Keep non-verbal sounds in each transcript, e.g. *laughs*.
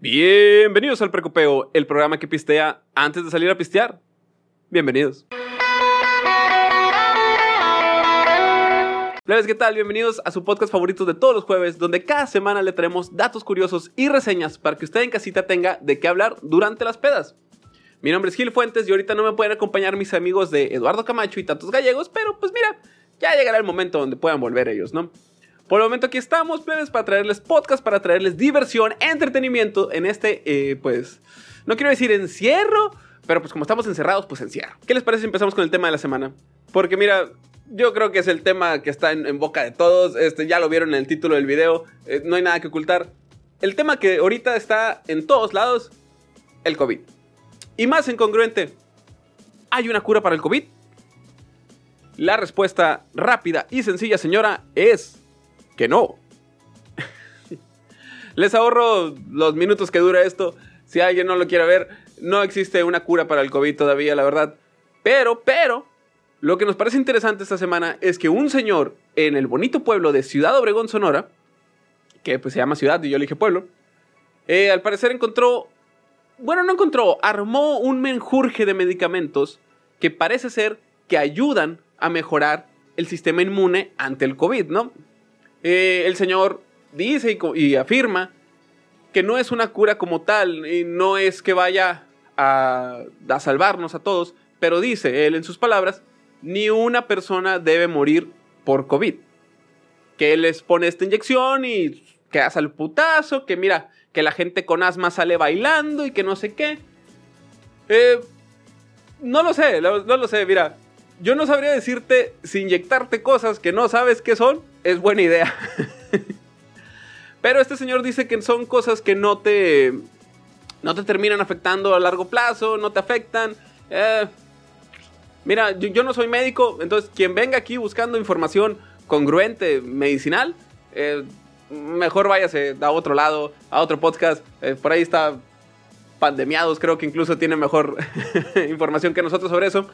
Bienvenidos al Precopeo, el programa que pistea antes de salir a pistear. Bienvenidos. ¿qué tal? Bienvenidos a su podcast favorito de todos los jueves, donde cada semana le traemos datos curiosos y reseñas para que usted en casita tenga de qué hablar durante las pedas. Mi nombre es Gil Fuentes y ahorita no me pueden acompañar mis amigos de Eduardo Camacho y tantos gallegos, pero pues mira, ya llegará el momento donde puedan volver ellos, ¿no? Por el momento aquí estamos, plebes, para traerles podcast, para traerles diversión, entretenimiento en este, eh, pues, no quiero decir encierro, pero pues como estamos encerrados, pues encierro. ¿Qué les parece si empezamos con el tema de la semana? Porque mira, yo creo que es el tema que está en, boca de todos, este, ya lo vieron en el título del video, eh, no hay nada que ocultar. El tema que ahorita está en todos lados, el COVID. Y más incongruente, ¿hay una cura para el COVID? La respuesta rápida y sencilla, señora, es que no. Les ahorro los minutos que dura esto. Si alguien no lo quiere ver, no existe una cura para el COVID todavía, la verdad. Pero, pero, lo que nos parece interesante esta semana es que un señor en el bonito pueblo de Ciudad Obregón, Sonora, que pues se llama ciudad y yo le dije pueblo, eh, al parecer encontró, bueno, no encontró, armó un menjurje de medicamentos que parece ser que ayudan a mejorar el sistema inmune ante el COVID, ¿no? Eh, el Señor dice y, afirma que no es una cura como tal, y no es que vaya a, salvarnos a todos, pero dice él en sus palabras, ni una persona debe morir por COVID. Que él les pone esta inyección y que hace el putazo, que mira, que la gente con asma sale bailando y que no sé qué. Eh, no lo sé, no lo sé, mira. Yo no sabría decirte si inyectarte cosas que no sabes qué son es buena idea. *laughs* Pero este señor dice que son cosas que no te, no te terminan afectando a largo plazo, no te afectan. Eh, mira, yo, no soy médico, entonces quien venga aquí buscando información congruente, medicinal, eh, mejor váyase a otro lado, a otro podcast. Eh, por ahí está Pandemiados, creo que incluso tiene mejor *laughs* información que nosotros sobre eso.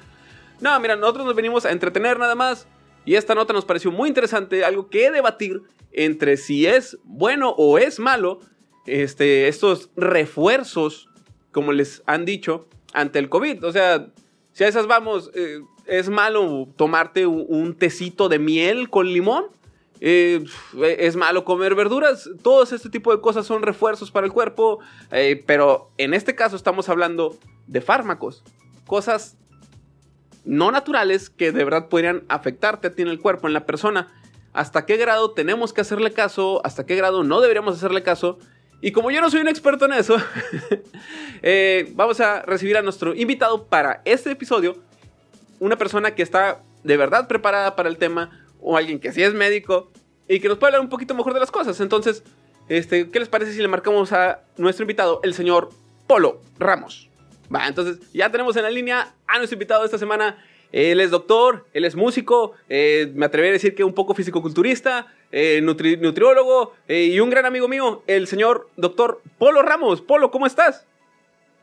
No, mira, nosotros nos venimos a entretener nada más. Y esta nota nos pareció muy interesante, algo que debatir entre si es bueno o es malo este, estos refuerzos, como les han dicho, ante el COVID. O sea, si a esas vamos, eh, es malo tomarte un, tecito de miel con limón. Eh, es malo comer verduras, todos este tipo de cosas son refuerzos para el cuerpo, eh, pero en este caso estamos hablando de fármacos, cosas no naturales que de verdad podrían afectarte a ti en el cuerpo, en la persona. ¿Hasta qué grado tenemos que hacerle caso? ¿Hasta qué grado no deberíamos hacerle caso? Y como yo no soy un experto en eso, *laughs* eh, vamos a recibir a nuestro invitado para este episodio. Una persona que está de verdad preparada para el tema, o alguien que sí es médico y que nos puede hablar un poquito mejor de las cosas. Entonces, este, ¿qué les parece si le marcamos a nuestro invitado, el señor Polo Ramos? Va, entonces ya tenemos en la línea a nuestro invitado de esta semana. Él es doctor, él es músico, eh, me atrevería a decir que un poco fisicoculturista, eh, nutriólogo eh, y un gran amigo mío, el señor doctor Polo Ramos. Polo, ¿cómo estás?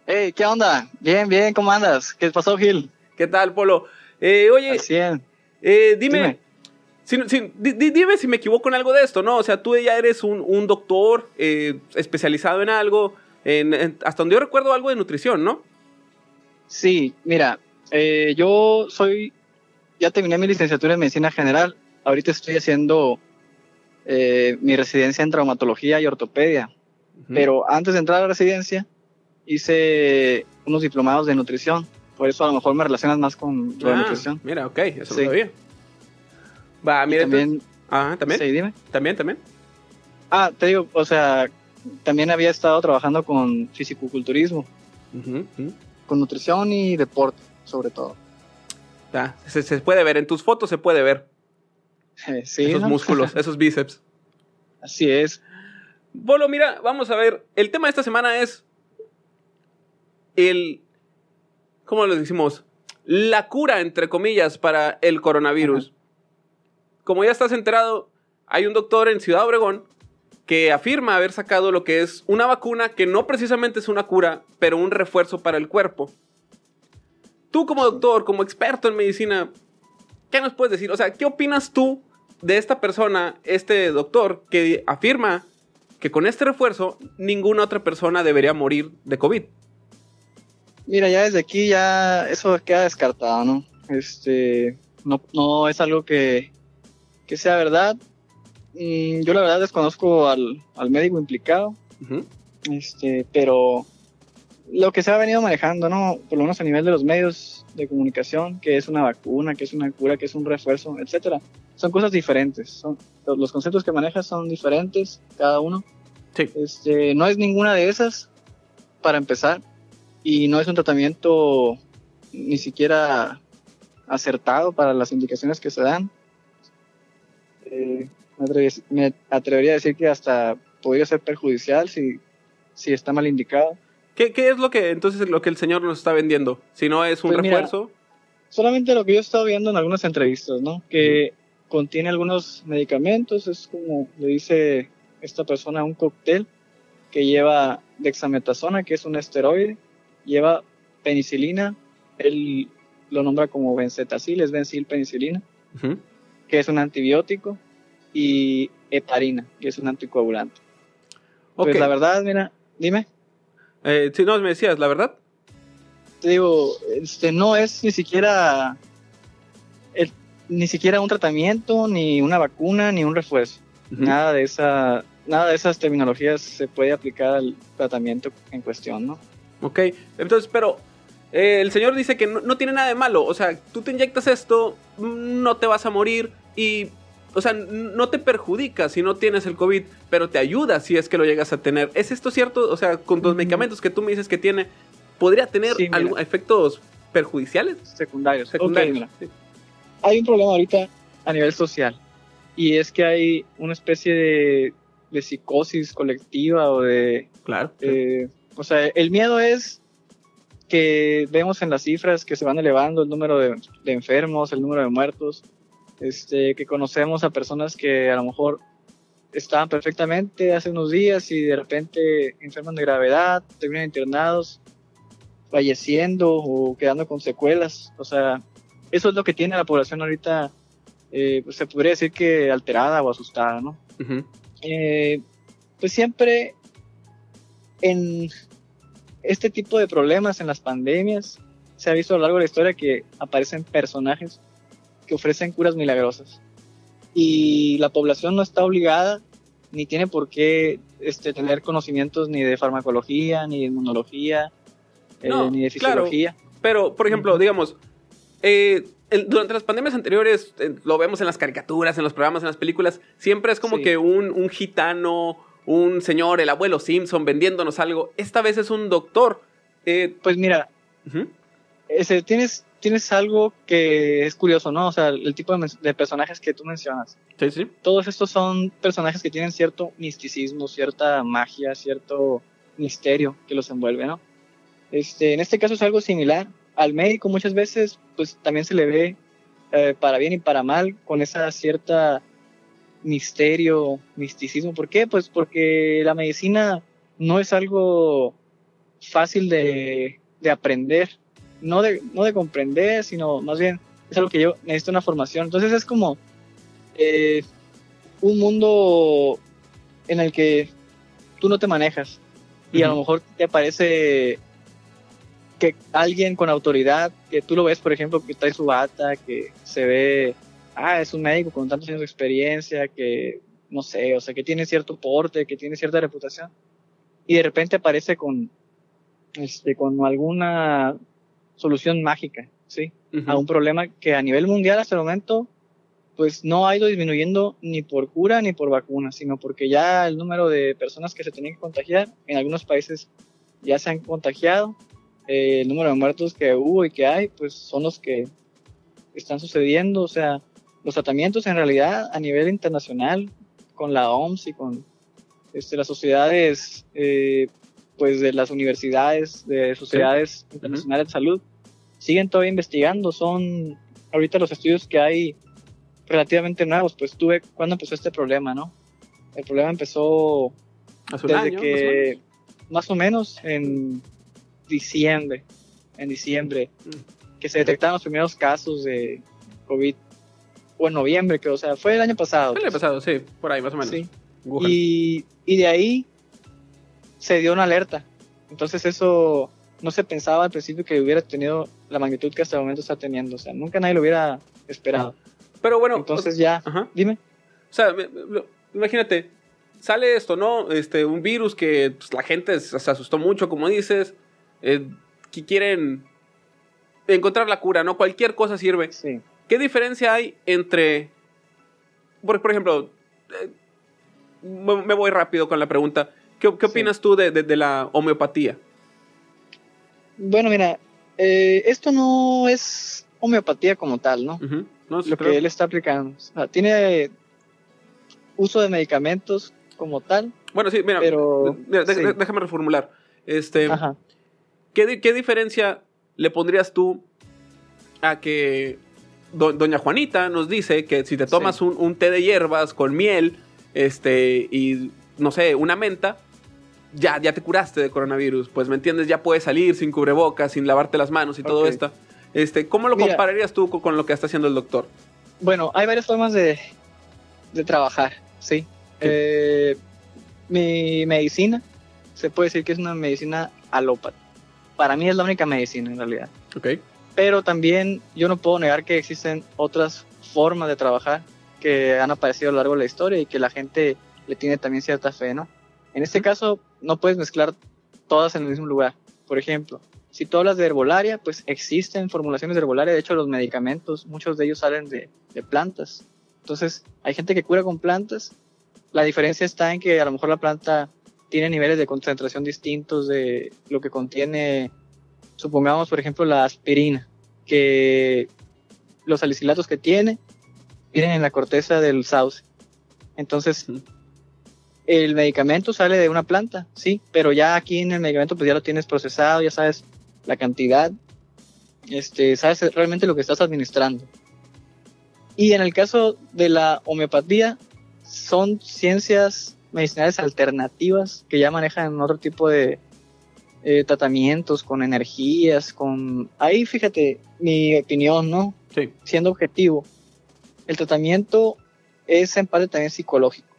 Hey, ¿qué onda? Bien, bien, ¿cómo andas? ¿Qué pasó, Gil? ¿Qué tal, Polo? oye, dime, dime. Si, dime si me equivoco en algo de esto, ¿no? O sea, tú ya eres un, doctor especializado en algo, hasta donde yo recuerdo algo de nutrición, ¿no? Sí, mira, eh, yo soy, ya terminé mi licenciatura en medicina general, ahorita estoy haciendo eh, mi residencia en traumatología y ortopedia, pero antes de entrar a la residencia hice unos diplomados de nutrición, por eso a lo mejor me relacionas más con la ah, nutrición. Mira, ok, eso sí. lo sabía. Va, mira, también, ah, también. Sí, dime. También, también. Ah, te digo, o sea, también había estado trabajando con fisicoculturismo con nutrición y deporte, sobre todo. Ah, se, puede ver, en tus fotos se puede ver. sí, esos músculos, *laughs* esos bíceps. Así es. Bolo, mira, vamos a ver. El tema de esta semana es el. ¿Cómo lo decimos? La cura, entre comillas, para el coronavirus. Como ya estás enterado, hay un doctor en Ciudad Obregón que afirma haber sacado lo que es una vacuna que no precisamente es una cura, pero un refuerzo para el cuerpo. Tú como doctor, como experto en medicina, ¿qué nos puedes decir? O sea, ¿qué opinas tú de esta persona, este doctor, que afirma que con este refuerzo ninguna otra persona debería morir de COVID. Mira, ya desde aquí ya eso queda descartado, ¿no? Este, no, no es algo que, que sea verdad. Mm, yo la verdad desconozco al, al médico implicado, este, pero lo que se ha venido manejando, ¿no? Por lo menos a nivel de los medios de comunicación, que es una vacuna, que es una cura, que es un refuerzo, etcétera, son cosas diferentes. Son, los los conceptos que manejas son diferentes, cada uno. Sí. Este, no es ninguna de esas, para empezar, y no es un tratamiento ni siquiera acertado para las indicaciones que se dan. Eh, me, atrevería, me atrevería a decir que hasta podría ser perjudicial si, si está mal indicado. ¿Qué, qué es lo que entonces lo que el señor nos está vendiendo? Si no es un Pues mira, refuerzo. Solamente lo que yo he estado viendo en algunas entrevistas, ¿no? Que contiene algunos medicamentos, es como le dice esta persona un cóctel que lleva dexametasona, que es un esteroide, lleva penicilina, él lo nombra como bencetacil, es bencilpenicilina, Ujú. que es un antibiótico, y heparina, que es un anticoagulante. Ok. Pues la verdad, mira, dime. Eh, si no me decías, la verdad. te digo, este no es ni siquiera el- ni siquiera un tratamiento, ni una vacuna, ni un refuerzo. Nada de esa, nada de esas terminologías se puede aplicar al tratamiento en cuestión, ¿no? Ok, entonces, pero eh, el señor dice que no, no tiene nada de malo. O sea, tú te inyectas esto, no te vas a morir y, o sea, no te perjudica si no tienes el COVID, pero te ayuda si es que lo llegas a tener. ¿Es esto cierto? O sea, con los Mm. medicamentos que tú me dices que tiene, ¿podría tener Sí, algún- efectos perjudiciales? Secundarios. Secundarios. sí. Hay un problema ahorita a nivel social y es que hay una especie de, de psicosis colectiva o de Claro. sí. Eh, o sea, el miedo es que vemos en las cifras que se van elevando el número de, de enfermos, el número de muertos, este, que conocemos a personas que a lo mejor estaban perfectamente hace unos días y de repente enferman de gravedad, terminan internados, falleciendo o quedando con secuelas. O sea, eso es lo que tiene la población ahorita, eh, pues se podría decir que alterada o asustada, ¿no? Eh, pues siempre en este tipo de problemas, en las pandemias, se ha visto a lo largo de la historia que aparecen personajes que ofrecen curas milagrosas. Y la población no está obligada ni tiene por qué este, tener conocimientos ni de farmacología, ni de inmunología, eh, ni de claro. fisiología. Pero, por ejemplo, digamos, eh, el- durante las pandemias anteriores, eh, lo vemos en las caricaturas, en los programas, en las películas, siempre es como Sí. que un, un gitano, un señor, el abuelo Simpson vendiéndonos algo. Esta vez es un doctor. Eh, Pues mira, ese, tienes, tienes algo que es curioso, ¿no? O sea, el tipo de personajes que tú mencionas. Sí, sí. todos estos son personajes que tienen cierto misticismo, cierta magia, cierto misterio que los envuelve, ¿no? Este, en este caso es algo similar. Al médico muchas veces, pues también se le ve eh, para bien y para mal con esa cierta misterio, misticismo. ¿Por qué? Pues porque la medicina no es algo fácil de, de aprender, no de, no de comprender, sino más bien es algo que yo necesito una formación. Entonces es como eh, un mundo en el que tú no te manejas y a lo mejor te parece que alguien con autoridad, que tú lo ves, por ejemplo, que trae su bata, que se ve, ah, es un médico con tantos años de experiencia, que no sé, o sea, que tiene cierto porte, que tiene cierta reputación, y de repente aparece con, este, con alguna solución mágica, ¿sí? A un problema que a nivel mundial hasta el momento pues no ha ido disminuyendo ni por cura ni por vacuna, sino porque ya el número de personas que se tienen que contagiar en algunos países ya se han contagiado, eh, el número de muertos que hubo y que hay pues son los que están sucediendo, o sea, los tratamientos en realidad a nivel internacional con la OMS y con este, las sociedades eh, pues de las universidades, de sociedades internacionales de salud, siguen todavía investigando. Son ahorita los estudios que hay relativamente nuevos. Pues tuve cuando empezó este problema, ¿no? El problema empezó Hace un desde año, más o que menos. más o menos en diciembre, en diciembre, Mm. que se detectaron los primeros casos de COVID. O en noviembre, que o sea, fue el año pasado. ¿Qué le ha pasado? Sí, por ahí, más o menos. Sí. Y, y de ahí se dio una alerta. Entonces eso no se pensaba al principio que hubiera tenido la magnitud que hasta el momento está teniendo. O sea, nunca nadie lo hubiera esperado. Pero bueno, Entonces ya, Ajá. dime. O sea, imagínate, sale esto, ¿no? Este, un virus que pues, la gente se asustó mucho, como dices, eh, que quieren encontrar la cura, ¿no? Cualquier cosa sirve. Sí. ¿Qué diferencia hay entre, por, por ejemplo, eh, me voy rápido con la pregunta, ¿qué, qué Sí. opinas tú de, de- de la homeopatía? Bueno, mira, eh, esto no es homeopatía como tal, ¿no? Ujú. ¿No? Sí, Lo que él está aplicando. O sea, tiene uso de medicamentos como tal, Bueno, sí, mira, pero... mira, sí. déjame reformular. Este, Ajá. ¿Qué, qué diferencia le pondrías tú a que do- doña Juanita nos dice que si te tomas Sí. un, un té de hierbas con miel este, y, no sé, una menta, ya, ya te curaste de coronavirus? Pues, ¿me entiendes? Ya puedes salir sin cubrebocas, sin lavarte las manos y todo esto. Este, ¿Cómo lo Mira. compararías tú con, lo que está haciendo el doctor? Bueno, hay varias formas de, de trabajar, sí. Eh, mi medicina, se puede decir que es una medicina alópata. Para mí es la única medicina en realidad. Ok. Pero también yo no puedo negar que existen otras formas de trabajar que han aparecido a lo largo de la historia y que la gente le tiene también cierta fe, ¿no? En este caso, no puedes mezclar todas en el mismo lugar. Por ejemplo, si tú hablas de herbolaria, pues existen formulaciones de herbolaria. De hecho, los medicamentos, muchos de ellos salen de, de plantas. Entonces, hay gente que cura con plantas. La diferencia está en que a lo mejor la planta tiene niveles de concentración distintos de lo que contiene, supongamos, por ejemplo, la aspirina, que los salicilatos que tiene vienen en la corteza del sauce. Entonces. El medicamento sale de una planta, sí, pero ya aquí en el medicamento pues ya lo tienes procesado, ya sabes la cantidad, este, sabes realmente lo que estás administrando. Y en el caso de la homeopatía, son ciencias medicinales alternativas que ya manejan otro tipo de eh, tratamientos con energías, con... Ahí fíjate mi opinión, ¿no? Sí. Siendo objetivo, el tratamiento es en parte también psicológico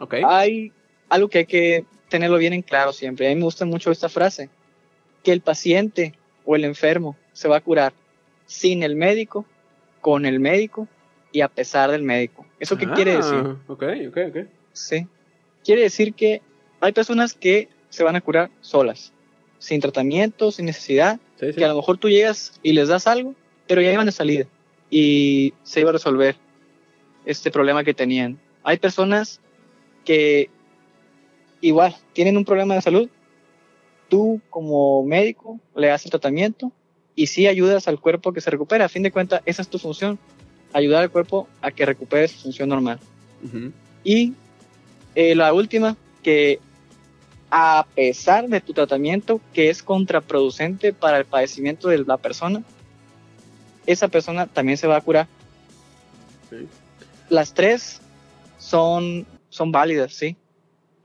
Ok. hay algo que hay que tenerlo bien en claro siempre. A mí me gusta mucho esta frase, que el paciente o el enfermo se va a curar sin el médico, con el médico y a pesar del médico. ¿Eso qué quiere decir? Ah, Ok, ok, ok. Sí. Quiere decir que hay personas que se van a curar solas, sin tratamiento, sin necesidad, Sí, sí. que a lo mejor tú llegas y les das algo, pero ya iban de salida y se iba a resolver este problema que tenían. Hay personas que igual tienen un problema de salud, tú como médico le das el tratamiento y sí ayudas al cuerpo a que se recupere. A fin de cuentas, esa es tu función, ayudar al cuerpo a que recupere su función normal. Y eh, la última, que a pesar de tu tratamiento, que es contraproducente para el padecimiento de la persona, esa persona también se va a curar. Las tres son, son válidas, ¿sí?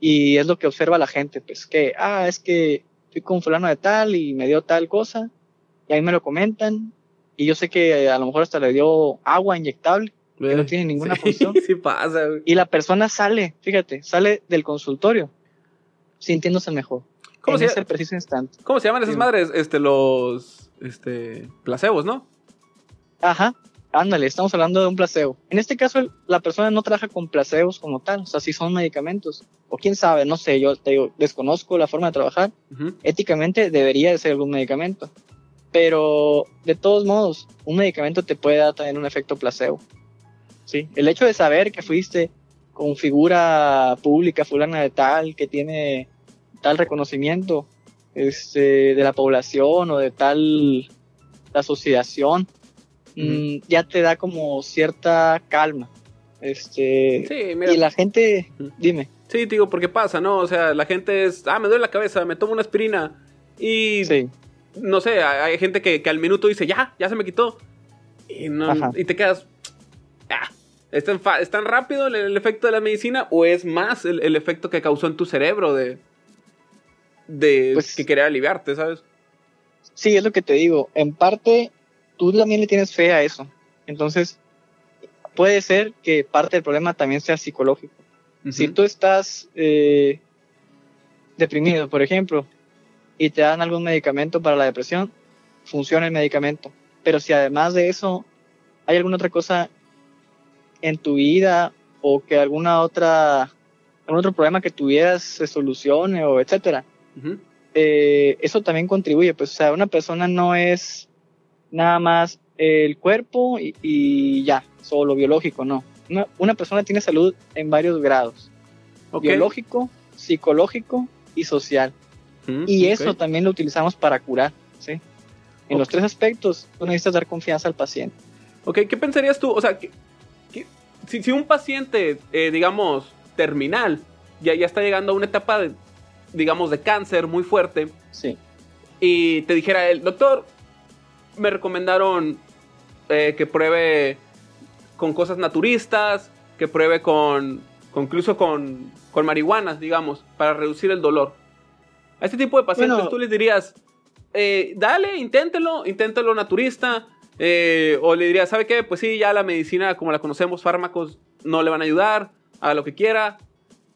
Y es lo que observa la gente, pues que, ah, es que fui con fulano de tal y me dio tal cosa, y ahí me lo comentan, y yo sé que a lo mejor hasta le dio agua inyectable, que no tiene ninguna Sí, función. *laughs* Sí pasa, güey. Y la persona sale, fíjate, sale del consultorio sintiéndose mejor. ¿Cómo en se, ese preciso instante. ¿Cómo se llaman esas Sí. madres? Este, los, este, placebos, ¿no? Ajá, ándale, estamos hablando de un placebo. En este caso, el- la persona no trabaja con placebos como tal, o sea, si son medicamentos. O quién sabe, no sé, yo te digo, desconozco la forma de trabajar. Éticamente debería de ser algún medicamento. Pero, de todos modos, un medicamento te puede dar también un efecto placebo. Sí, el hecho de saber que fuiste con figura pública, fulana de tal, que tiene tal reconocimiento este, de la población o de tal asociación, mm, ya te da como cierta calma. Este, Sí, mira. y la gente, dime, Sí, te digo, porque pasa, ¿no? O sea, la gente es, ah, me duele la cabeza, me tomo una aspirina. Y, sí, no sé, hay gente que, que al minuto dice, ya, ya se me quitó. Y, no- y te quedas, ah, ¿es tan, es tan rápido el, el efecto de la medicina o es más el, el efecto que causó en tu cerebro de, de Pues- que quería aliviarte, ¿sabes? Sí, es lo que te digo. En parte, tú también le tienes fe a eso. Entonces, puede ser que parte del problema también sea psicológico. Si tú estás eh, deprimido, por ejemplo, y te dan algún medicamento para la depresión, funciona el medicamento. Pero si además de eso hay alguna otra cosa en tu vida o que alguna otra algún otro problema que tuvieras se solucione o etcétera, eh, eso también contribuye. Pues, o sea, una persona no es nada más el cuerpo y, ya, solo biológico, no. Una, persona tiene salud en varios grados. Biológico, psicológico y social. y eso también lo utilizamos para curar, ¿sí? En los tres aspectos, tú necesitas dar confianza al paciente. Ok, ¿qué pensarías tú? O sea, si, un paciente, eh, digamos, terminal, ya, ya está llegando a una etapa, de, digamos, de cáncer muy fuerte, sí. y te dijera el doctor, me recomendaron eh, que pruebe con cosas naturistas, que pruebe con, incluso con, con marihuana, digamos, para reducir el dolor. A este tipo de pacientes tú les dirías, eh, dale, inténtelo, inténtelo naturista, eh, o le dirías, ¿sabe qué? Pues sí, ya la medicina como la conocemos, fármacos no le van a ayudar, haga lo que quiera.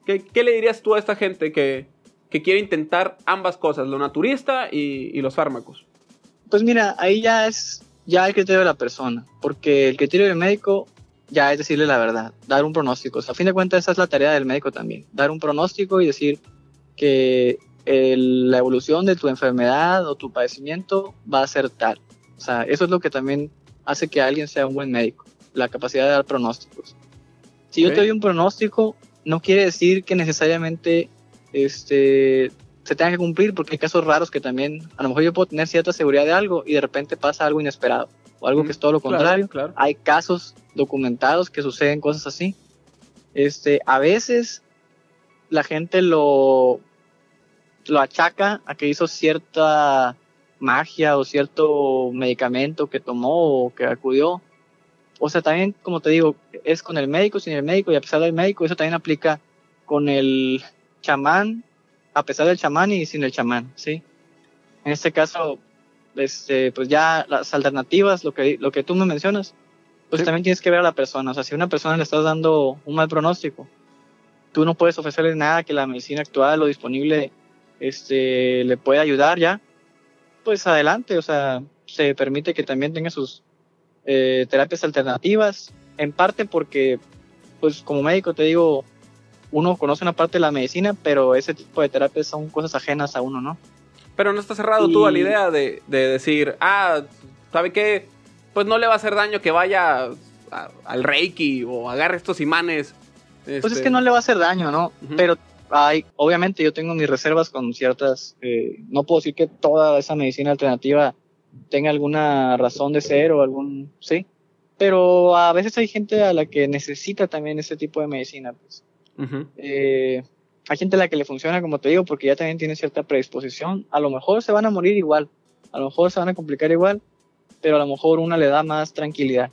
¿Qué, le dirías tú a esta gente que, que quiere intentar ambas cosas, lo naturista y, y los fármacos? Pues mira, ahí ya es ya el criterio de la persona, porque el criterio del médico ya es decirle la verdad, dar un pronóstico. a fin de cuentas, esa es la tarea del médico también, dar un pronóstico y decir que la evolución de tu enfermedad o tu padecimiento va a ser tal. O sea, eso es lo que también hace que alguien sea un buen médico, la capacidad de dar pronósticos. Si yo te doy un pronóstico, no quiere decir que necesariamente este, se tenga que cumplir, porque hay casos raros que también, a lo mejor yo puedo tener cierta seguridad de algo y de repente pasa algo inesperado, o algo que es todo lo contrario. Hay casos documentados que suceden cosas así. Este, a veces la gente lo, lo achaca a que hizo cierta magia o cierto medicamento que tomó o que acudió. O sea, también, como te digo, es con el médico, sin el médico, y a pesar del médico, eso también aplica con el chamán a pesar del chamán y sin el chamán, ¿sí? En este caso, este, pues ya las alternativas, lo que, lo que tú me mencionas, pues también tienes que ver a la persona. O sea, si a una persona le estás dando un mal pronóstico, tú no puedes ofrecerle nada que la medicina actual o disponible este, le pueda ayudar ya, pues adelante. O sea, se permite que también tenga sus eh, terapias alternativas, en parte porque, pues como médico te digo, uno conoce una parte de la medicina, pero ese tipo de terapias son cosas ajenas a uno, ¿no? Pero no está cerrado tú a la idea de, decir, ah, ¿sabe qué? Pues no le va a hacer daño que vaya al Reiki o agarre estos imanes. Pues es que este no le va a hacer daño, ¿no? Pero hay, obviamente yo tengo mis reservas con ciertas, eh, no puedo decir que toda esa medicina alternativa tenga alguna razón de ser o algún, sí, pero a veces hay gente a la que necesita también ese tipo de medicina, pues. Eh, hay gente a la que le funciona, como te digo, porque ya también tiene cierta predisposición. A lo mejor se van a morir igual, a lo mejor se van a complicar igual, pero a lo mejor una le da más tranquilidad,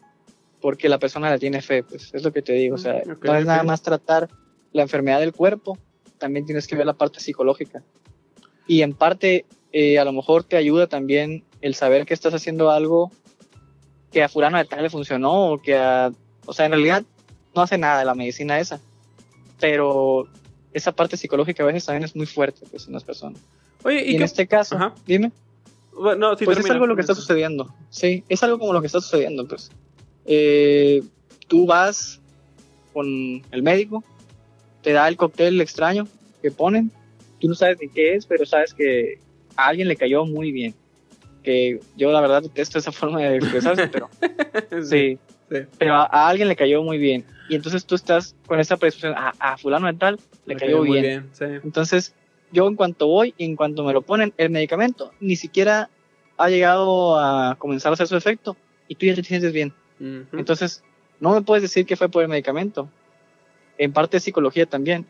porque la persona le tiene fe, pues es lo que te digo. O sea, no es nada más tratar la enfermedad del cuerpo, también tienes que ver la parte psicológica. Y en parte, eh, a lo mejor te ayuda también el saber que estás haciendo algo que a fulano de tal le funcionó, o que a, o sea, en realidad no hace nada la medicina esa pero esa parte psicológica a veces también es muy fuerte pues, en las personas. Oye, y, en este caso, dime. Bueno, pues es algo lo que está sucediendo. Sí, es algo como lo que está sucediendo. Pues eh, tú vas con el médico, te da el cóctel extraño que ponen, tú no sabes ni qué es, pero sabes que a alguien le cayó muy bien. Que yo la verdad detesto esa forma de expresarse, pero *laughs* sí. Pero a, alguien le cayó muy bien. Y entonces tú estás con esa predisposición, a, fulano de tal le cayó, bien. Entonces yo en cuanto voy, en cuanto me lo ponen, el medicamento ni siquiera ha llegado a comenzar a hacer su efecto y tú ya te sientes bien. Entonces no me puedes decir que fue por el medicamento. En parte de psicología también.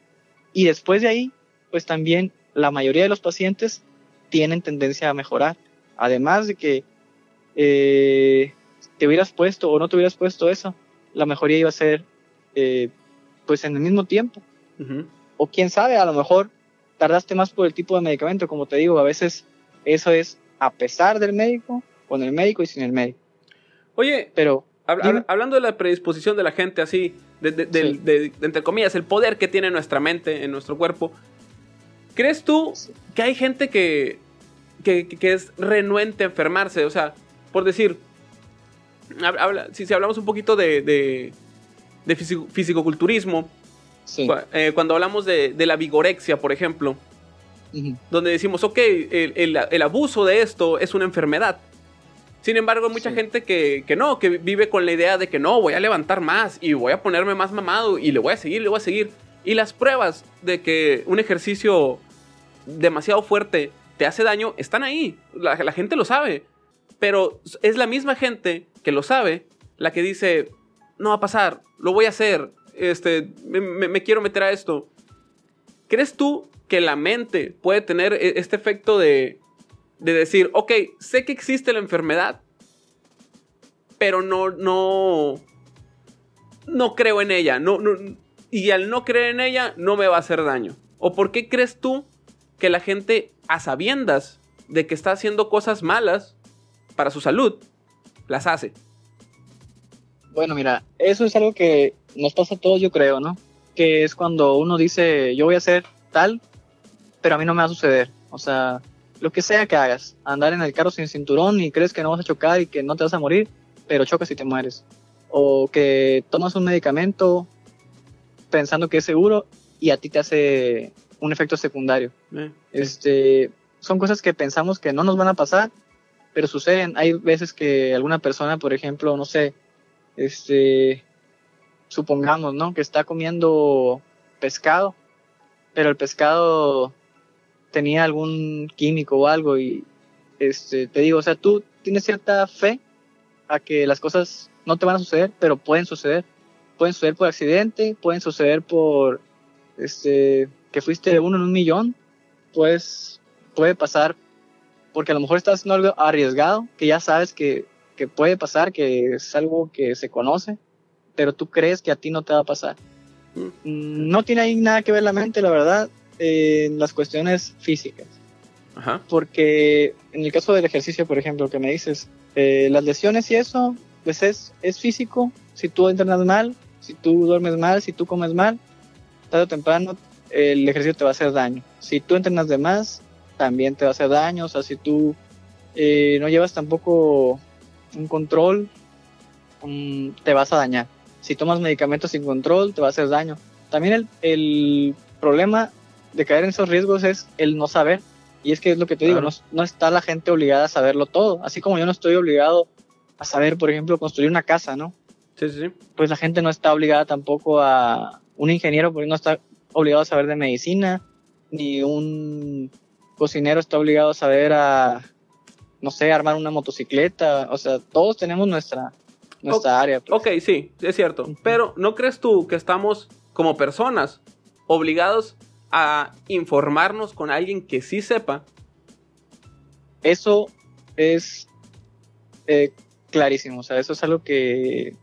Y después de ahí, pues también la mayoría de los pacientes tienen tendencia a mejorar. Además de que eh, te hubieras puesto o no te hubieras puesto eso, la mejoría iba a ser eh, pues en el mismo tiempo. O quién sabe, a lo mejor tardaste más por el tipo de medicamento, como te digo, a veces eso es a pesar del médico, con el médico y sin el médico. Oye, pero hablando de la predisposición de la gente así, de, entre comillas, el poder que tiene nuestra mente en nuestro cuerpo. ¿Crees tú que hay gente que, que, es renuente a enfermarse? O sea, por decir, si, si hablamos un poquito de, de fisicoculturismo, eh, cuando hablamos de, la vigorexia, por ejemplo, donde decimos, ok, el, abuso de esto es una enfermedad. Sin embargo, hay mucha gente que, no, que vive con la idea de que no, voy a levantar más y voy a ponerme más mamado y le voy a seguir, le voy a seguir. Y las pruebas de que un ejercicio demasiado fuerte te hace daño están ahí. La, la gente lo sabe. Pero es la misma gente que lo sabe la que dice, no va a pasar, lo voy a hacer, este, me, quiero meter a esto. ¿Crees tú que la mente puede tener e, este efecto de, de decir, ok, sé que existe la enfermedad, pero no, no, no creo en ella, no, y al no creer en ella no me va a hacer daño? ¿O por qué crees tú que la gente, a sabiendas de que está haciendo cosas malas para su salud, las hace? Bueno, mira, eso es algo que nos pasa a todos, yo creo, ¿no? Que es cuando uno dice, yo voy a hacer tal, pero a mí no me va a suceder. O sea, lo que sea que hagas, andar en el carro sin cinturón y crees que no vas a chocar y que no te vas a morir, pero chocas y te mueres. O que tomas un medicamento pensando que es seguro y a ti te hace un efecto secundario. Eh, este, son cosas que pensamos que no nos van a pasar, pero suceden. Hay veces que alguna persona, por ejemplo, no sé, este, supongamos, ¿no? Que está comiendo pescado, pero el pescado tenía algún químico o algo y, este, te digo, o sea, tú tienes cierta fe a que las cosas no te van a suceder, pero pueden suceder. Pueden suceder por accidente, pueden suceder por, este, que fuiste uno en un millón, pues puede pasar porque a lo mejor estás haciendo algo arriesgado, que ya sabes que que puede pasar, que es algo que se conoce, pero tú crees que a ti no te va a pasar. Mm. No tiene ahí nada que ver la mente, la verdad, en las cuestiones físicas. Porque en el caso del ejercicio, por ejemplo, que me dices, eh, las lesiones y eso, pues es, es físico. Si tú entrenas mal, si tú duermes mal, si tú comes mal, tarde o temprano el ejercicio te va a hacer daño. Si tú entrenas de más, también te va a hacer daño. O sea, si tú eh, no llevas tampoco un control, te vas a dañar. Si tomas medicamentos sin control, te va a hacer daño. También el, el problema de caer en esos riesgos es el no saber. Y es que es lo que te digo, no, no, está la gente obligada a saberlo todo. Así como yo no estoy obligado a saber, por ejemplo, construir una casa, ¿no? Sí, sí, Pues la gente no está obligada tampoco a... Un ingeniero porque no está obligado a saber de medicina, ni un cocinero está obligado a saber a no sé, armar una motocicleta, o sea, todos tenemos nuestra, nuestra área. Pues. Ok, sí, es cierto, pero ¿no crees tú que estamos como personas obligados a informarnos con alguien que sí sepa? Eso es eh, clarísimo, o sea, eso es algo que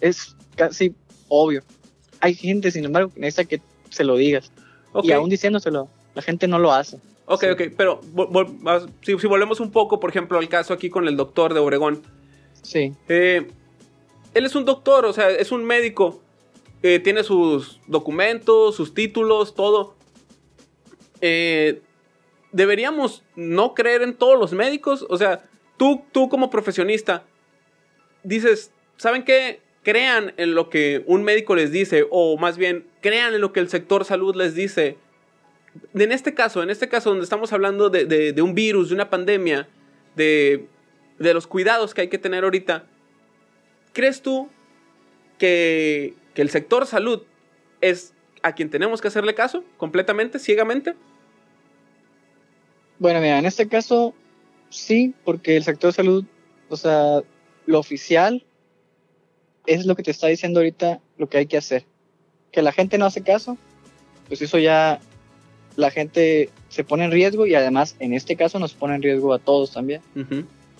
es casi obvio. Hay gente, sin embargo, que necesita que se lo digas. Y aún diciéndoselo, la gente no lo hace. Ok, ok, pero si, volvemos un poco, por ejemplo, al caso aquí con el doctor de Obregón. Sí. Eh, él es un doctor, o sea, es un médico. Eh, tiene sus documentos, sus títulos, todo. Eh, ¿Deberíamos no creer en todos los médicos? O sea, tú, tú como profesionista, dices, ¿saben qué? Crean en lo que un médico les dice, o más bien, crean en lo que el sector salud les dice en este caso, en este caso donde estamos hablando de, un virus, de una pandemia, de, los cuidados que hay que tener ahorita, ¿crees tú que, el sector salud es a quien tenemos que hacerle caso completamente, ciegamente? Bueno, mira, en este caso sí, porque el sector salud, o sea, lo oficial es lo que te está diciendo ahorita lo que hay que hacer. Que la gente no hace caso, pues eso ya la gente se pone en riesgo y además en este caso nos pone en riesgo a todos también.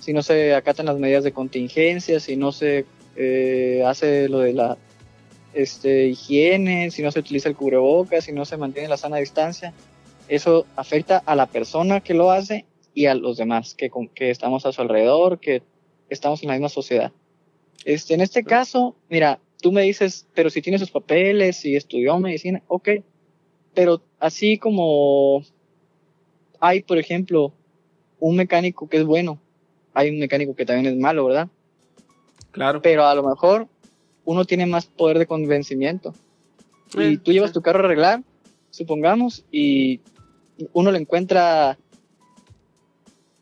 Si no se acatan las medidas de contingencia, si no se eh, hace lo de la este, higiene, si no se utiliza el cubrebocas, si no se mantiene la sana distancia, eso afecta a la persona que lo hace y a los demás que, que estamos a su alrededor, que estamos en la misma sociedad. Este, en este caso, mira, tú me dices, pero si tiene sus papeles y estudió medicina, ok, pero así como hay, por ejemplo, un mecánico que es bueno, hay un mecánico que también es malo, ¿verdad? Claro. Pero a lo mejor uno tiene más poder de convencimiento. y Eh, tú llevas sí. tu carro a arreglar, supongamos, y uno le encuentra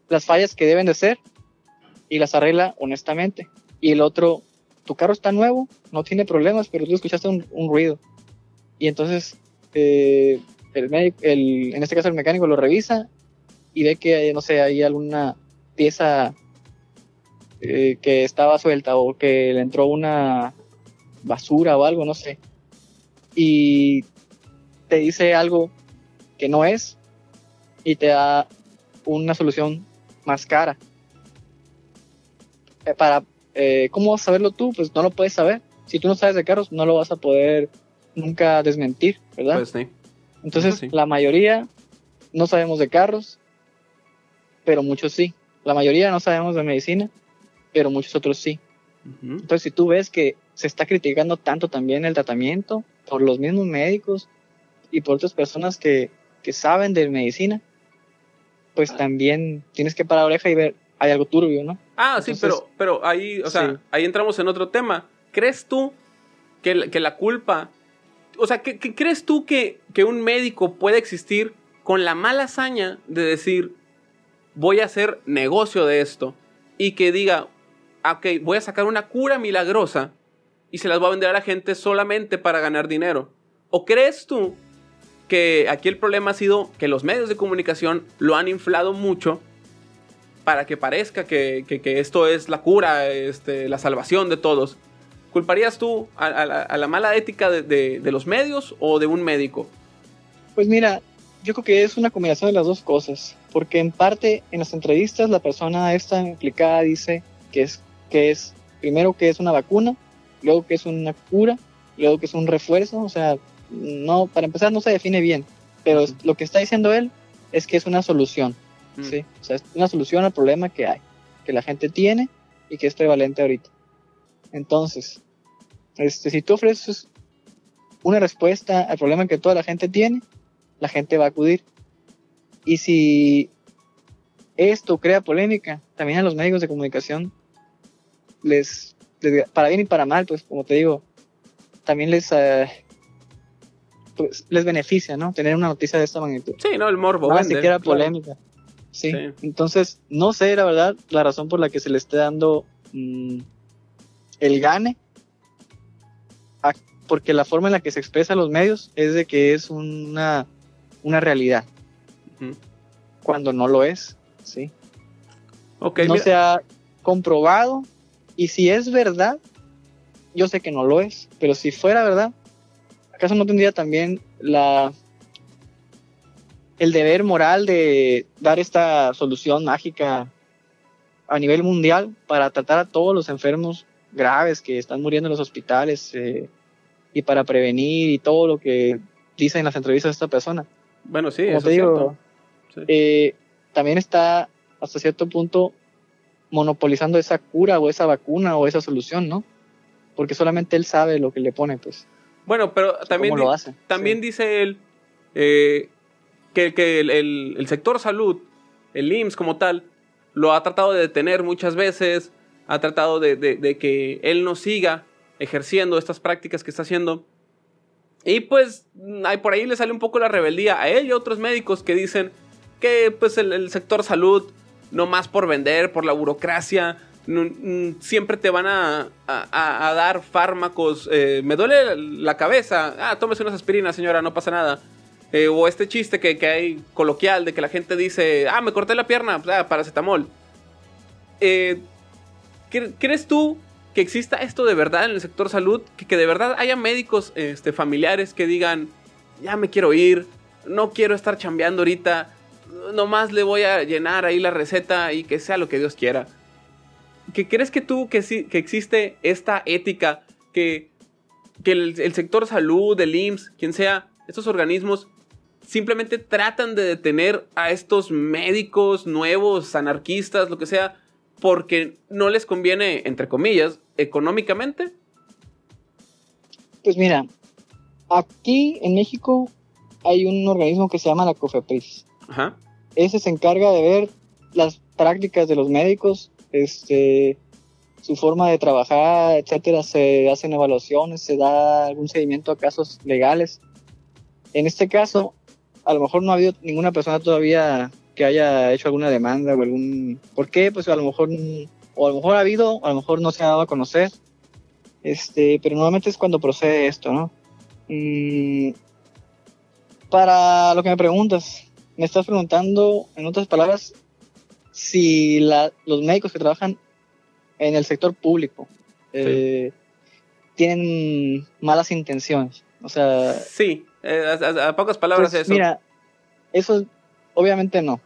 las fallas que deben de ser y las arregla honestamente. Y el otro, tu carro está nuevo, no tiene problemas, pero tú escuchaste un, un ruido. Y entonces, eh, el médico, el, en este caso el mecánico lo revisa y ve que, no sé, hay alguna pieza eh, que estaba suelta o que le entró una basura o algo, no sé. Y te dice algo que no es y te da una solución más cara. Eh, para, eh, ¿Cómo vas a saberlo tú? Pues no lo puedes saber. Si tú no sabes de carros, no lo vas a poder nunca desmentir, ¿verdad? Pues sí. Entonces, sí. la mayoría no sabemos de carros, pero muchos sí. La mayoría no sabemos de medicina, pero muchos otros sí. Ujú. Entonces, si tú ves que se está criticando tanto también el tratamiento por los mismos médicos y por otras personas que, que saben de medicina, pues también tienes que parar oreja y ver, hay algo turbio, ¿no? Ah, sí, pero, pero ahí, o sea, Sí. ahí entramos en otro tema. ¿Crees tú que, que la culpa, o sea, ¿qué, crees tú que, que un médico puede existir con la mala hazaña de decir, voy a hacer negocio de esto y que diga, "Ah, ok, voy a sacar una cura milagrosa y se las voy a vender a la gente solamente para ganar dinero? ¿O crees tú que aquí el problema ha sido que los medios de comunicación lo han inflado mucho para que parezca que, que- que esto es la cura, este, la salvación de todos. ¿Culparías tú a, a la, a la mala ética de, de- de los medios o de un médico? Pues mira, yo creo que es una combinación de las dos cosas, porque en parte en las entrevistas la persona esta implicada dice que es, que es primero que es una vacuna, luego que es una cura, luego que es un refuerzo, o sea, no, para empezar no se define bien, pero lo que está diciendo él es que es una solución, Mm. ¿sí? O sea, es una solución al problema que hay, que la gente tiene y que es prevalente ahorita. Entonces, este, si tú ofreces una respuesta al problema que toda la gente tiene, la gente va a acudir. Y si esto crea polémica, también a los medios de comunicación les, les- para bien y para mal, pues como te digo, también les eh, pues, les beneficia, ¿no? Tener una noticia de esta magnitud. Sí, no, el morbo. Nada vende, siquiera claro. polémica. Sí. Sí. Entonces, no sé la verdad la razón por la que se le esté dando mm, el gane. Porque la forma en la que se expresa los medios es de que es una, una realidad, cuando no lo es. ¿sí? Ok, no mira, se ha comprobado. Y si es verdad, yo sé que no lo es, pero si fuera verdad, ¿acaso no tendría también la el deber moral de dar esta solución mágica a nivel mundial para tratar a todos los enfermos graves que están muriendo en los hospitales eh, y para prevenir y todo lo que dicen en las entrevistas de esta persona? bueno, sí, Como eso te es digo, cierto. Sí. eh, también está hasta cierto punto monopolizando esa cura o esa vacuna o esa solución, ¿no? Porque solamente él sabe lo que le pone, pues. Bueno, pero también, lo hace. también Sí. dice él eh, que, que el, el- el sector salud, el IMSS como tal, lo ha tratado de detener muchas veces, ha tratado de, de- de que él no siga ejerciendo estas prácticas que está haciendo. Y pues ahí por ahí le sale un poco la rebeldía a él y a otros médicos que dicen que pues el, sector salud, no más por vender, por la burocracia, mm, siempre te van a, a- dar fármacos. eh, me duele la cabeza. Ah, tómese unas aspirinas, señora, no pasa nada. Eh, o este chiste que, que hay coloquial de que la gente dice, ah, me corté la pierna, pues, ah, paracetamol. Eh, ¿cre- ¿Crees tú que exista esto de verdad en el sector salud? Que, que de verdad haya médicos este, familiares que digan, ya me quiero ir, no quiero estar chambeando ahorita, nomás le voy a llenar ahí la receta y que sea lo que Dios quiera. ¿Que crees que tú que, sí, que existe esta ética que, que el, el sector salud, el IMSS, quien sea, estos organismos simplemente tratan de detener a estos médicos nuevos, anarquistas, lo que sea, porque no les conviene, entre comillas, económicamente? Pues mira, aquí en México hay un organismo que se llama la COFEPRIS. Ajá. Ese se encarga de ver las prácticas de los médicos, este, su forma de trabajar, etcétera. Se hacen evaluaciones, se da algún seguimiento a casos legales. En este caso, a lo mejor no ha habido ninguna persona todavía que haya hecho alguna demanda o algún... ¿Por qué? Pues a lo mejor, o a lo mejor ha habido, o a lo mejor no se ha dado a conocer. Este, pero normalmente es cuando procede esto, ¿no? Mm, para lo que me preguntas, me estás preguntando, en otras palabras, si la, los médicos que trabajan en el sector público eh, tienen malas intenciones. O sea. Sí, eh, a, pocas palabras pues, eso. Mira, eso obviamente no.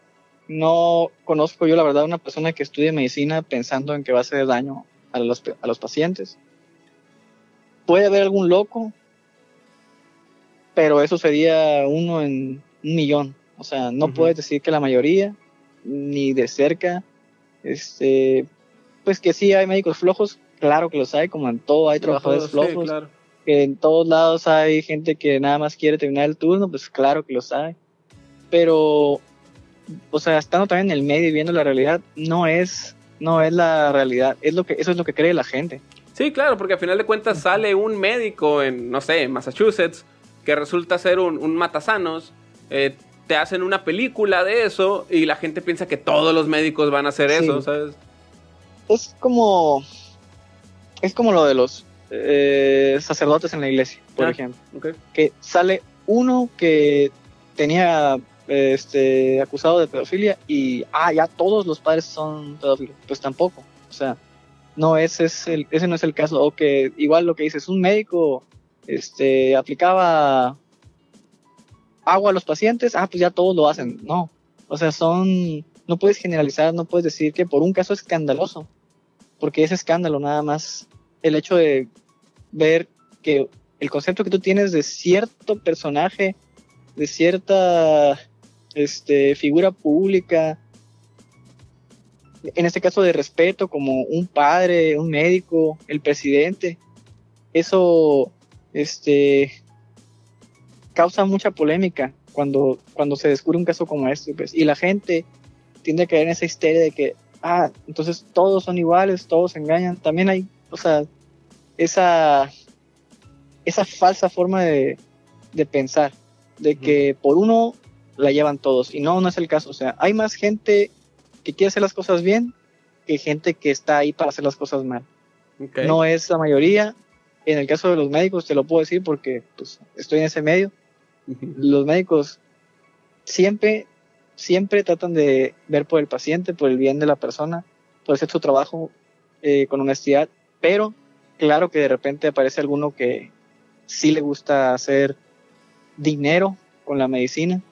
No conozco yo, la verdad, una persona que estudie medicina pensando en que va a hacer daño a los, a los pacientes. Puede haber algún loco, pero eso sería uno en un millón. O sea, no puedes decir que la mayoría, ni de cerca. Este, pues que sí hay médicos flojos, claro que los hay, como en todo hay trabajadores flojos. Que en todos lados hay gente que nada más quiere terminar el turno, pues claro que los hay. Pero, o sea, estando también en el medio y viendo la realidad, no es, no es la realidad, es lo que, eso es lo que cree la gente. Sí, claro, porque al final de cuentas sale un médico en, no sé, Massachusetts, que resulta ser un, un matasanos, eh, te hacen una película de eso y la gente piensa que todos los médicos van a hacer eso, ¿sabes? Es como. Es como lo de los eh, sacerdotes en la iglesia, por ah, ejemplo. Que sale uno que tenía este acusado de pedofilia y ah ya todos los padres son pedófilos. Pues tampoco. O sea no ese es el ese no es el caso. O que igual lo que dices un médico este aplicaba agua a los pacientes, ah, pues ya todos lo hacen. No, o sea, son, no puedes generalizar, no puedes decir que por un caso escandaloso, porque es escándalo nada más el hecho de ver que el concepto que tú tienes de cierto personaje, de cierta este, figura pública, en este caso de respeto, como un padre, un médico, el presidente, eso este, causa mucha polémica cuando, cuando se descubre un caso como este, pues, y la gente tiende a caer en esa histeria de que, ah, entonces todos son iguales, todos engañan. También hay, o sea, esa, esa falsa forma de, de pensar, de que por uno la llevan todos, y no, no es el caso. O sea, hay más gente que quiere hacer las cosas bien que gente que está ahí para hacer las cosas mal. No es la mayoría. En el caso de los médicos, te lo puedo decir porque pues, estoy en ese medio los médicos siempre, siempre tratan de ver por el paciente, por el bien de la persona, por hacer su trabajo eh, con honestidad, pero claro que de repente aparece alguno que sí le gusta hacer dinero con la medicina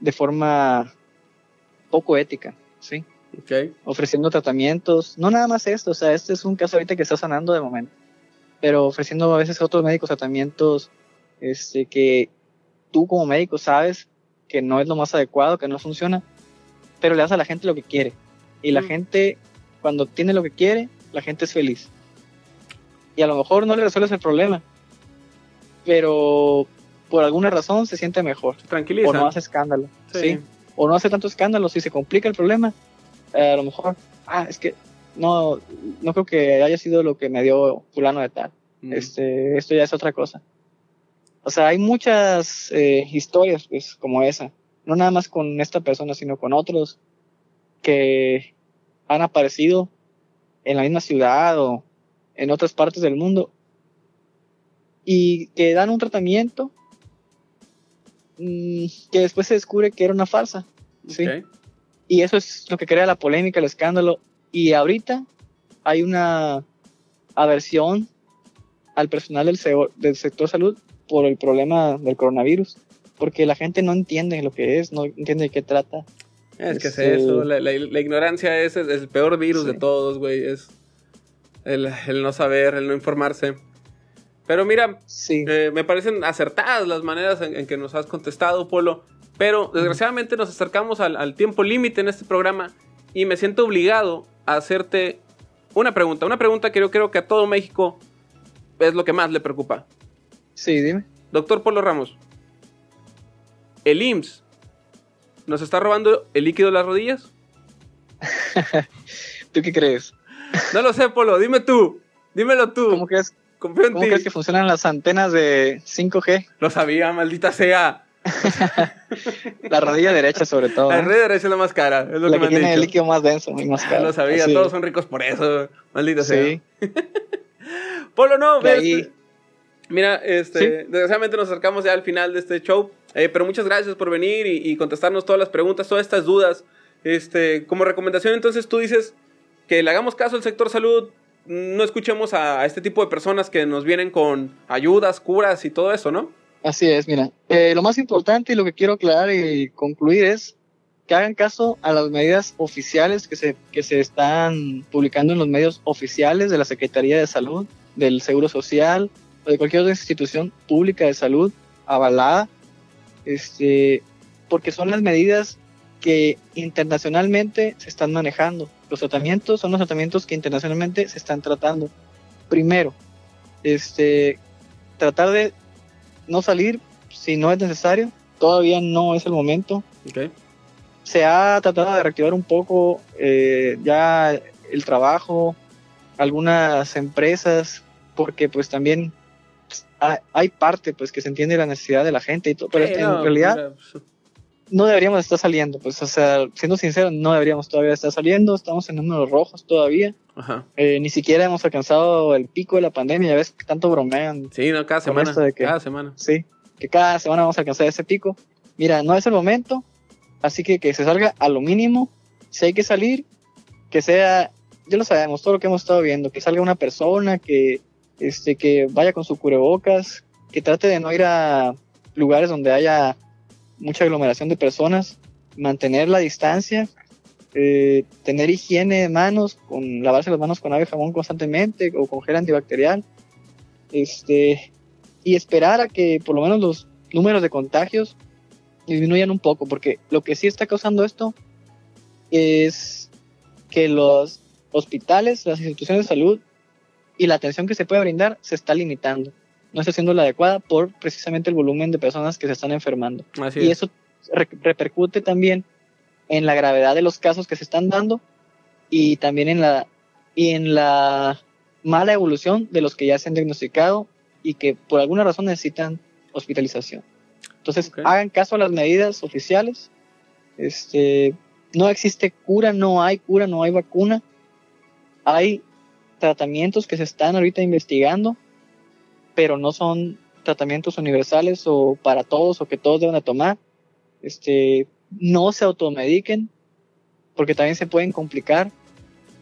de forma poco ética, ¿sí? Ofreciendo tratamientos, no nada más esto, o sea, este es un caso ahorita que está sanando de momento, pero ofreciendo a veces a otros médicos tratamientos este, que tú como médico sabes que no es lo más adecuado, que no funciona, pero le das a la gente lo que quiere. Y la mm. gente, cuando tiene lo que quiere, la gente es feliz. Y a lo mejor no le resuelves el problema, pero por alguna razón se siente mejor. Tranquiliza. O no hace escándalo. Sí. O no hace tanto escándalo. Si se complica el problema, eh, a lo mejor, ah, es que no, no creo que haya sido lo que me dio fulano de tal. Mm. Este, esto ya es otra cosa. O sea, hay muchas eh, historias pues, como esa, no nada más con esta persona, sino con otros que han aparecido en la misma ciudad o en otras partes del mundo y que dan un tratamiento mm, que después se descubre que era una farsa. ¿sí? Y eso es lo que crea la polémica, el escándalo. Y ahorita hay una aversión al personal del, del sector salud por el problema del coronavirus, porque la gente no entiende lo que es, no entiende de qué trata. Es que es eso, la, ignorancia es, el peor virus de todos, güey, es el, no saber, el no informarse. Pero mira, eh, me parecen acertadas las maneras en, que nos has contestado, Polo, pero desgraciadamente nos acercamos al, al tiempo límite en este programa y me siento obligado a hacerte una pregunta, una pregunta que yo creo que a todo México es lo que más le preocupa. Sí, dime. Doctor Polo Ramos, ¿el IMSS nos está robando el líquido de las rodillas? *laughs* ¿Tú qué crees? No lo sé, Polo, dime tú. Dímelo tú. ¿Cómo crees, Confío en cómo ti. crees que funcionan las antenas de 5G? Lo sabía, maldita sea. *laughs* La rodilla derecha, sobre todo. La red derecha es la más cara, es lo la que me que han tiene el dicho. líquido más denso más caro. lo sabía, todos son ricos por eso, maldita sea. Sí. *laughs* Polo, no, este, mira, este, Sí. desgraciadamente nos acercamos ya al final de este show, eh, pero muchas gracias por venir y, y contestarnos todas las preguntas, todas estas dudas. Este, como recomendación, entonces tú dices que le hagamos caso al sector salud, no escuchemos a, este tipo de personas que nos vienen con ayudas, curas y todo eso, ¿no? Así es, mira. Eh, lo más importante y lo que quiero aclarar y concluir es que hagan caso a las medidas oficiales que se, que se están publicando en los medios oficiales de la Secretaría de Salud, del Seguro Social o de cualquier otra institución pública de salud avalada, este, porque son las medidas que internacionalmente se están manejando. Los tratamientos son los tratamientos que internacionalmente se están tratando. Primero, este, tratar de no salir si no es necesario. Todavía no es el momento. Se ha tratado de reactivar un poco eh, ya el trabajo, algunas empresas, porque pues también hay, parte pues que se entiende la necesidad de la gente y todo, pero en no, realidad mira, no deberíamos estar saliendo, pues o sea, siendo sincero, no deberíamos todavía estar saliendo, estamos en números rojos todavía, Ajá. Eh, ni siquiera hemos alcanzado el pico de la pandemia, ya ves que tanto bromean Sí, no, cada semana. de que- Cada semana. Sí, que cada semana vamos a alcanzar ese pico. Mira, no es el momento, así que que se salga a lo mínimo. Si hay que salir, que sea, ya lo sabemos, todo lo que hemos estado viendo, que salga una persona, que, este, que vaya con su cubrebocas, que trate de no ir a lugares donde haya mucha aglomeración de personas, mantener la distancia, eh, tener higiene de manos, con lavarse las manos con agua y jabón constantemente o con gel antibacterial. Este, y esperar a que por lo menos los números de contagios disminuyan un poco, porque lo que sí está causando esto es que los hospitales, las instituciones de salud y la atención que se puede brindar se está limitando. No está siendo la adecuada por precisamente el volumen de personas que se están enfermando. Así Y es. eso re- repercute también en la gravedad de los casos que se están dando y también en la, y en la mala evolución de los que ya se han diagnosticado y que por alguna razón necesitan hospitalización. Entonces, Ok. hagan caso a las medidas oficiales. Este, no existe cura, no hay cura, no hay vacuna. Hay tratamientos que se están ahorita investigando, pero no son tratamientos universales o para todos o que todos deben de tomar. Este, no se automediquen porque también se pueden complicar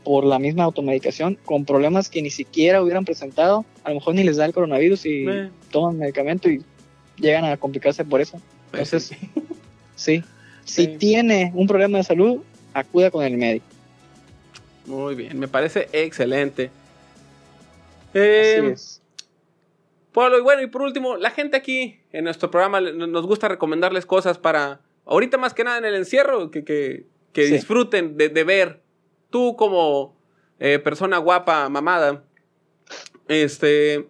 por la misma automedicación con problemas que ni siquiera hubieran presentado. A lo mejor ni les da el coronavirus y Eh, toman medicamento y llegan a complicarse por eso. pues Entonces, sí. sí. Si Sí. tiene un problema de salud, acuda con el médico. Muy bien, me parece excelente. Eh, Así es. Pablo, y bueno, y por último, la gente aquí en nuestro programa nos gusta recomendarles cosas para, ahorita más que nada en el encierro, que, que, que Sí. disfruten de, de ver. Tú como eh, persona guapa, mamada, este,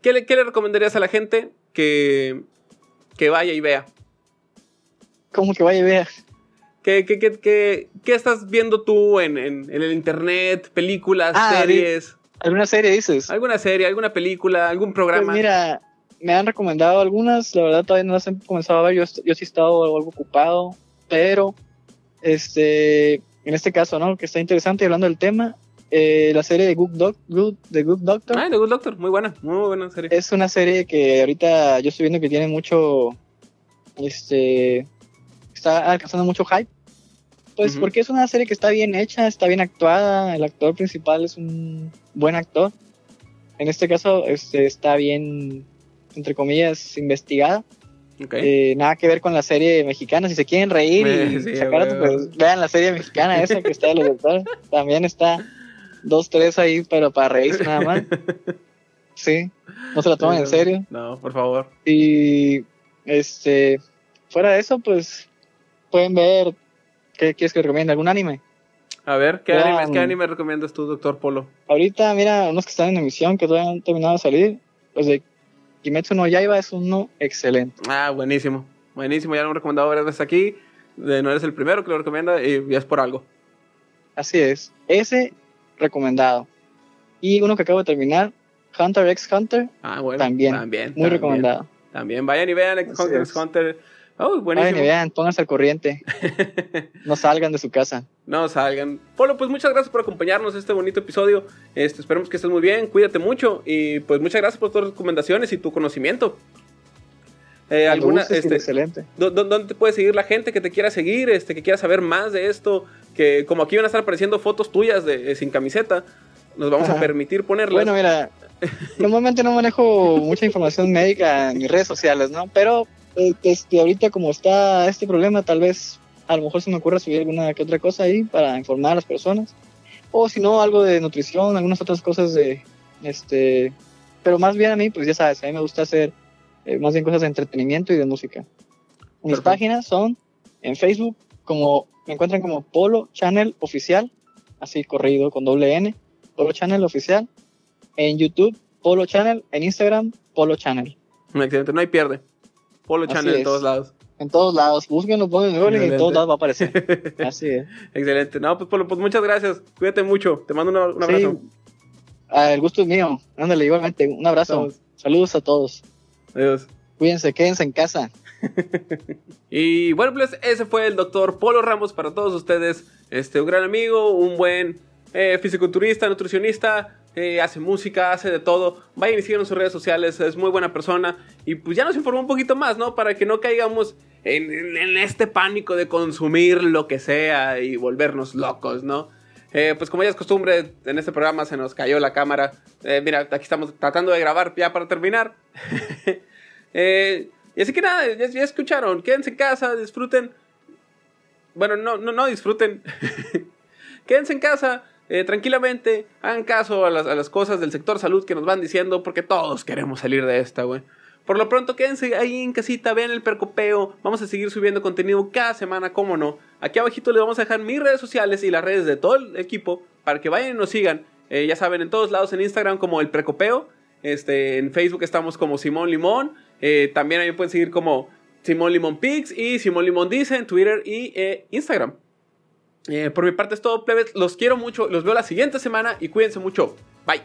¿qué le, qué le recomendarías a la gente que, que vaya y vea? Como que vaya y vea. ¿Qué, qué, qué, qué- qué estás viendo tú en, en- en el internet? ¿Películas, Ah, series? ¿Alguna serie dices? ¿Alguna serie, alguna película, algún programa? Pues mira, me han recomendado algunas, la verdad todavía no las he comenzado a ver, yo, yo sí he estado algo ocupado, pero este, en este caso, ¿no? Que está interesante y hablando del tema, eh, la serie de Good, Doc- Good- The Good Doctor Ah, The Good Doctor, muy buena, muy buena serie. es una serie que ahorita yo estoy viendo que tiene mucho, este, está alcanzando mucho hype. Pues porque es una serie que está bien hecha, está bien actuada, el actor principal es un buen actor. En este caso, este, está bien, entre comillas, investigada. Eh, nada que ver con la serie mexicana. Si se quieren reír y *laughs* Sí, sacar, pues vean la serie mexicana esa que está de los doctores. *laughs* También está dos, tres ahí, pero para reírse nada más. *laughs* Sí, no se la toman en serio. No, por favor. Y este, fuera de eso, pues pueden ver. ¿Qué quieres que recomiende? ¿Algún anime? A ver, ¿qué, Vean. anime, ¿qué anime recomiendas tú, doctor Polo? Ahorita, mira, unos que están en emisión que todavía no han terminado de salir. Pues de Kimetsu no Yaiba es uno excelente. Ah, buenísimo. Buenísimo, ya lo he recomendado varias veces aquí. No eres el primero que lo recomienda y es por algo. Así es. Ese recomendado. Y uno que acabo de terminar, Hunter x Hunter. Ah, bueno. También. También. Muy recomendado. También. Vayan y vean Hunter x Hunter. Oh, buenísimo. Vayan y vean, pónganse al corriente. *laughs* no salgan de su casa. No salgan. Polo, pues muchas gracias por acompañarnos en este bonito episodio. Este, esperemos que estés muy bien, cuídate mucho. Y pues muchas gracias por tus recomendaciones y tu conocimiento. Eh, alguna, este, excelente. ¿Dónde te puede seguir la gente que te quiera seguir, este, que quiera saber más de esto? Que como aquí van a estar apareciendo fotos tuyas de, sin camiseta, nos vamos a permitir ponerlas. Bueno, mira, normalmente no manejo mucha información médica en mis redes sociales, ¿no? Pero eh, este, ahorita como está este problema, tal vez a lo mejor se me ocurra subir alguna que otra cosa ahí para informar a las personas. O si no, algo de nutrición, algunas otras cosas de, este, pero más bien a mí, pues ya sabes, a mí me gusta hacer eh, más bien cosas de entretenimiento y de música. Mis páginas son en Facebook, como me encuentran como Polo Channel Oficial, así corrido con doble N, Polo Channel Oficial. En YouTube, Polo Channel. En Instagram, Polo Channel. Excelente, no hay pierde. Polo Channel en todos lados. En todos lados, búsquenlo, pongan y en todos lados va a aparecer. *laughs* Así es. Excelente. No, pues Polo, pues muchas gracias. Cuídate mucho. Te mando un abrazo. Ah, el gusto es mío. Ándale, igualmente. Un abrazo. Saludos a todos. Adiós. Cuídense, quédense en casa. *laughs* y bueno, pues ese fue el doctor Polo Ramos para todos ustedes. Este, un gran amigo, un buen eh, fisiculturista, nutricionista, eh, hace música, hace de todo. Vayan y sigan en sus redes sociales, es muy buena persona. Y pues ya nos informó un poquito más, ¿no? Para que no caigamos en, este pánico de consumir lo que sea y volvernos locos, ¿no? Eh, pues como ya es costumbre, en este programa se nos cayó la cámara. mira, aquí estamos tratando de grabar ya para terminar. *laughs* y así que nada, ya, ya, escucharon, quédense en casa, disfruten. Bueno, no, no, no disfruten. *laughs* quédense en casa, eh, tranquilamente, hagan caso a las, cosas del sector salud que nos van diciendo, porque todos queremos salir de esta, güey. Por lo pronto, quédense ahí en casita, vean el percopeo. Vamos a seguir subiendo contenido cada semana, cómo no. Aquí abajito les vamos a dejar mis redes sociales y las redes de todo el equipo para que vayan y nos sigan. Eh, ya saben, en todos lados, en Instagram como el precopeo. Este, en Facebook estamos como Simón Limón. Eh, también ahí pueden seguir como Simón Limón Pix y Simón Limón Dice en Twitter y Instagram. Eh, por mi parte es todo, plebes. Los quiero mucho. Los veo la siguiente semana y cuídense mucho. Bye.